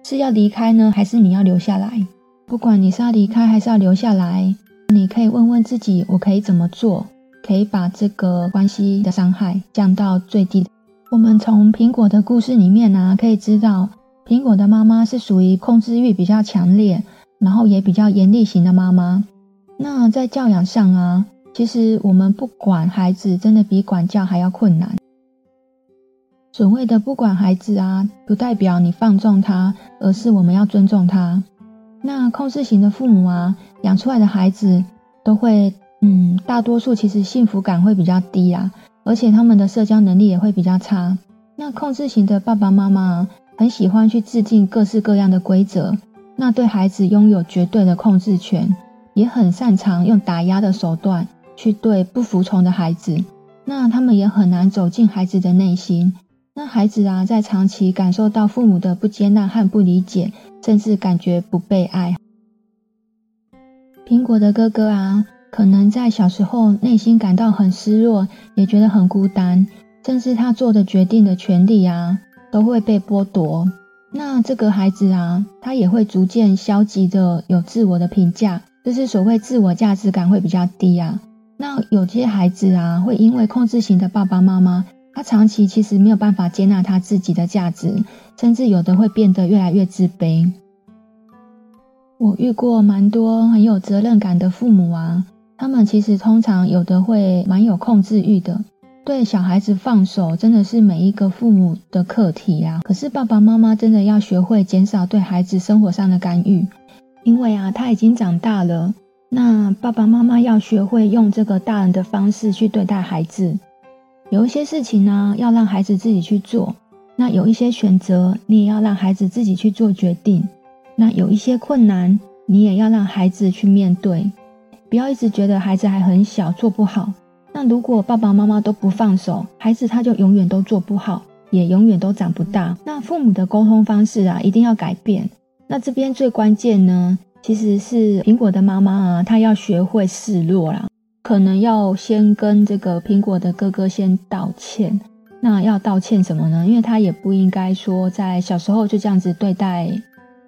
是要离开呢，还是你要留下来？不管你是要离开还是要留下来，你可以问问自己，我可以怎么做，可以把这个关系的伤害降到最低。我们从苹果的故事里面呢、啊，可以知道。苹果的妈妈是属于控制欲比较强烈，然后也比较严厉型的妈妈。那在教养上啊，其实我们不管孩子，真的比管教还要困难。所谓的不管孩子啊，不代表你放纵他，而是我们要尊重他。那控制型的父母啊，养出来的孩子都会，嗯，大多数其实幸福感会比较低啊，而且他们的社交能力也会比较差。那控制型的爸爸妈妈。很喜欢去制定各式各样的规则，那对孩子拥有绝对的控制权，也很擅长用打压的手段去对不服从的孩子。那他们也很难走进孩子的内心。那孩子啊，在长期感受到父母的不接纳和不理解，甚至感觉不被爱。苹果的哥哥啊，可能在小时候内心感到很失落，也觉得很孤单，甚至他做的决定的权利啊。都会被剥夺，那这个孩子啊，他也会逐渐消极的有自我的评价，就是所谓自我价值感会比较低啊。那有些孩子啊，会因为控制型的爸爸妈妈，他长期其实没有办法接纳他自己的价值，甚至有的会变得越来越自卑。我遇过蛮多很有责任感的父母啊，他们其实通常有的会蛮有控制欲的。对小孩子放手，真的是每一个父母的课题啊。可是爸爸妈妈真的要学会减少对孩子生活上的干预，因为啊，他已经长大了。那爸爸妈妈要学会用这个大人的方式去对待孩子。有一些事情呢，要让孩子自己去做；那有一些选择，你也要让孩子自己去做决定。那有一些困难，你也要让孩子去面对。不要一直觉得孩子还很小，做不好。那如果爸爸妈妈都不放手，孩子他就永远都做不好，也永远都长不大。那父母的沟通方式啊，一定要改变。那这边最关键呢，其实是苹果的妈妈啊，她要学会示弱啦，可能要先跟这个苹果的哥哥先道歉。那要道歉什么呢？因为他也不应该说在小时候就这样子对待。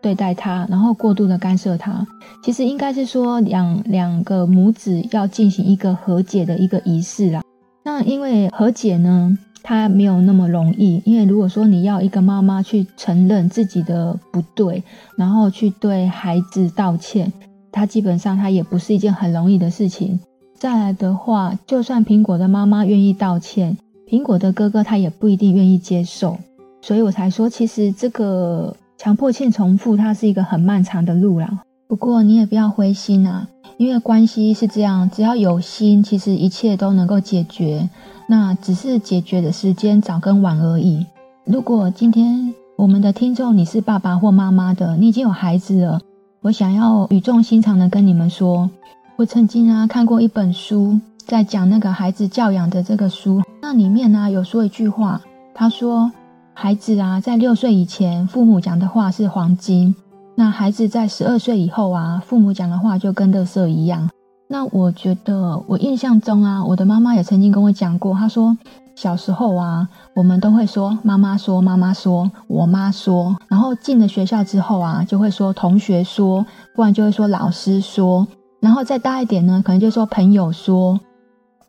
对待他，然后过度的干涉他，其实应该是说两两个母子要进行一个和解的一个仪式啦。那因为和解呢，它没有那么容易，因为如果说你要一个妈妈去承认自己的不对，然后去对孩子道歉，它基本上它也不是一件很容易的事情。再来的话，就算苹果的妈妈愿意道歉，苹果的哥哥他也不一定愿意接受，所以我才说，其实这个。强迫性重复，它是一个很漫长的路啦。不过你也不要灰心啊，因为关系是这样，只要有心，其实一切都能够解决。那只是解决的时间早跟晚而已。如果今天我们的听众你是爸爸或妈妈的，你已经有孩子了，我想要语重心长的跟你们说，我曾经啊看过一本书，在讲那个孩子教养的这个书，那里面呢、有说一句话，他说。孩子啊，在六岁以前，父母讲的话是黄金；那孩子在十二岁以后啊，父母讲的话就跟垃圾一样。那我觉得，我印象中啊，我的妈妈也曾经跟我讲过，她说小时候啊，我们都会说妈妈说，妈妈说，我妈说，然后进了学校之后啊，就会说同学说，不然就会说老师说，然后再大一点呢，可能就说朋友说，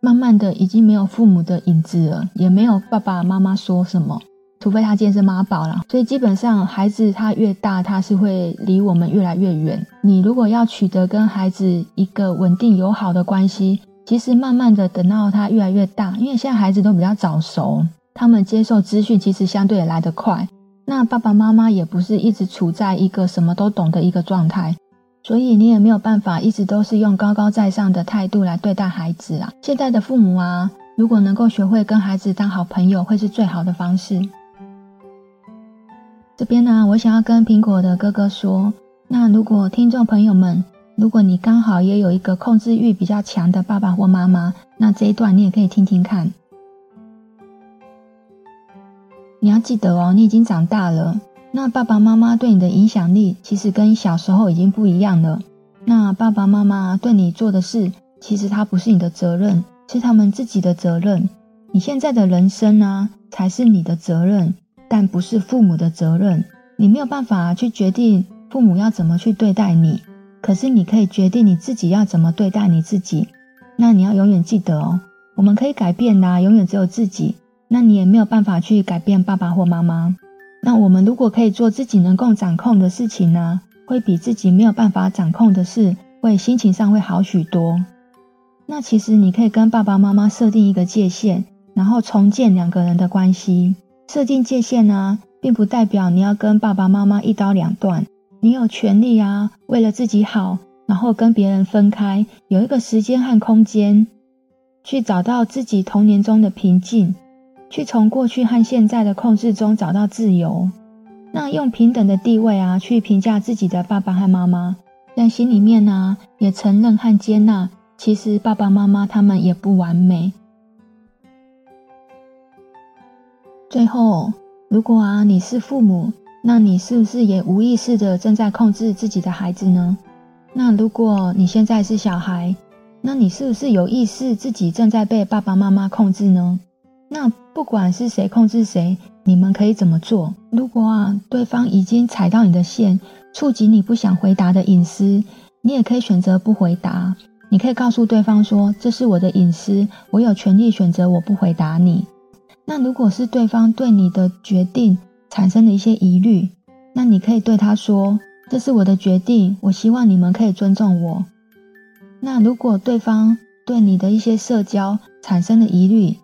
慢慢的已经没有父母的影子了，也没有爸爸妈妈说什么。除非他今天是妈宝了，所以基本上孩子他越大，他是会离我们越来越远。你如果要取得跟孩子一个稳定友好的关系，其实慢慢的等到他越来越大，因为现在孩子都比较早熟，他们接受资讯其实相对也来得快。那爸爸妈妈也不是一直处在一个什么都懂的一个状态，所以你也没有办法一直都是用高高在上的态度来对待孩子啊。现在的父母啊，如果能够学会跟孩子当好朋友，会是最好的方式。这边呢，我想要跟苹果的哥哥说，那如果听众朋友们，如果你刚好也有一个控制欲比较强的爸爸或妈妈，那这一段你也可以听听看。你要记得哦，你已经长大了，那爸爸妈妈对你的影响力其实跟小时候已经不一样了。那爸爸妈妈对你做的事，其实他不是你的责任，是他们自己的责任。你现在的人生呢，才是你的责任。但不是父母的责任，你没有办法去决定父母要怎么去对待你，可是你可以决定你自己要怎么对待你自己。那你要永远记得哦，我们可以改变的，永远只有自己。那你也没有办法去改变爸爸或妈妈。那我们如果可以做自己能够掌控的事情呢，会比自己没有办法掌控的事，会心情上会好许多。那其实你可以跟爸爸妈妈设定一个界限，然后重建两个人的关系。设定界限呢，并不代表你要跟爸爸妈妈一刀两断。你有权利啊，为了自己好，然后跟别人分开，有一个时间和空间，去找到自己童年中的平静，去从过去和现在的控制中找到自由。那用平等的地位啊，去评价自己的爸爸和妈妈，在心里面呢，也承认和接纳，其实爸爸妈妈他们也不完美。最后，如果啊你是父母，那你是不是也无意识的正在控制自己的孩子呢？那如果你现在是小孩，那你是不是有意识自己正在被爸爸妈妈控制呢？那不管是谁控制谁，你们可以怎么做？如果啊对方已经踩到你的线，触及你不想回答的隐私，你也可以选择不回答。你可以告诉对方说：“这是我的隐私，我有权利选择我不回答你。”那如果是对方对你的决定产生了一些疑虑，那你可以对他说：“这是我的决定，我希望你们可以尊重我。”那如果对方对你的一些社交产生了疑虑，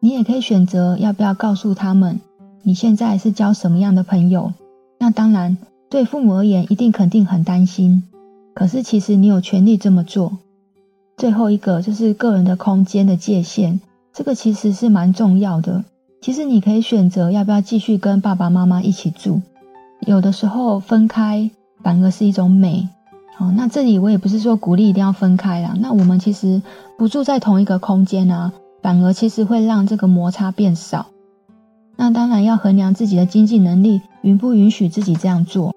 你也可以选择要不要告诉他们你现在是交什么样的朋友。那当然，对父母而言一定肯定很担心，可是其实你有权利这么做。最后一个就是个人的空间的界限。这个其实是蛮重要的。其实你可以选择要不要继续跟爸爸妈妈一起住，有的时候分开反而是一种美。哦，那这里我也不是说鼓励一定要分开啦。那我们其实不住在同一个空间啊，反而其实会让这个摩擦变少。那当然要衡量自己的经济能力，允不允许自己这样做。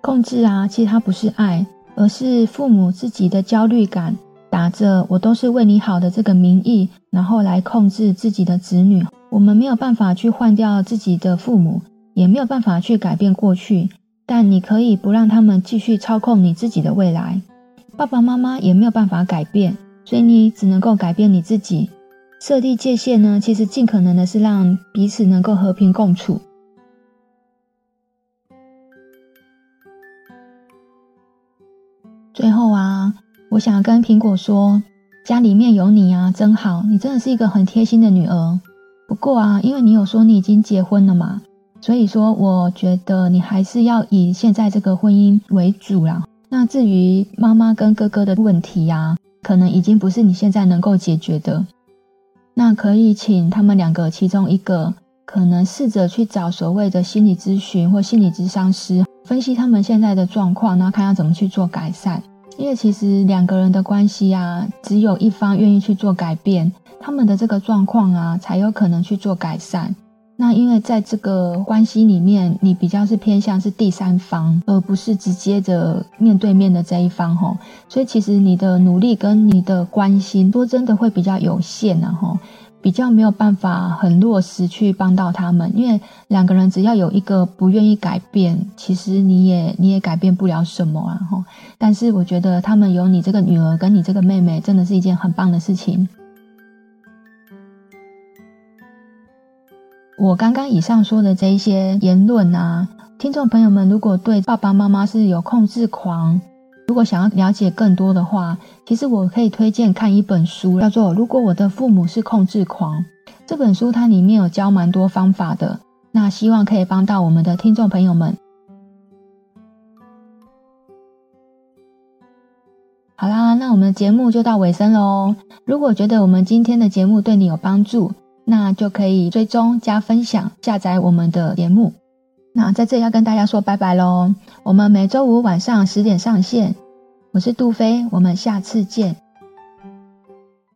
控制啊，其实它不是爱，而是父母自己的焦虑感。打着“我都是为你好的”这个名义，然后来控制自己的子女。我们没有办法去换掉自己的父母，也没有办法去改变过去，但你可以不让他们继续操控你自己的未来。爸爸妈妈也没有办法改变，所以你只能够改变你自己。设立界限呢，其实尽可能的是让彼此能够和平共处。最后啊。我想跟苹果说，家里面有你啊，真好，你真的是一个很贴心的女儿。不过啊，因为你有说你已经结婚了嘛，所以说我觉得你还是要以现在这个婚姻为主啦。那至于妈妈跟哥哥的问题呀，可能已经不是你现在能够解决的。那可以请他们两个其中一个，可能试着去找所谓的心理咨询或心理咨商师，分析他们现在的状况，然后看要怎么去做改善。因为其实两个人的关系啊，只有一方愿意去做改变，他们的这个状况啊，才有可能去做改善。那因为在这个关系里面，你比较是偏向是第三方，而不是直接的面对面的这一方吼，所以其实你的努力跟你的关心，说真的会比较有限啊吼，比较没有办法很落实去帮到他们，因为两个人只要有一个不愿意改变，其实你也你也改变不了什么啊吼。但是我觉得他们有你这个女儿跟你这个妹妹，真的是一件很棒的事情。我刚刚以上说的这一些言论啊，听众朋友们，如果对爸爸妈妈是有控制狂，如果想要了解更多的话，其实我可以推荐看一本书，叫做《如果我的父母是控制狂》。这本书它里面有教蛮多方法的，那希望可以帮到我们的听众朋友们。好啦，那我们的节目就到尾声喽。如果觉得我们今天的节目对你有帮助，那就可以追踪加分享下载我们的节目。那在这里要跟大家说拜拜喽！我们每周五晚上十点上线。我是杜飞，我们下次见。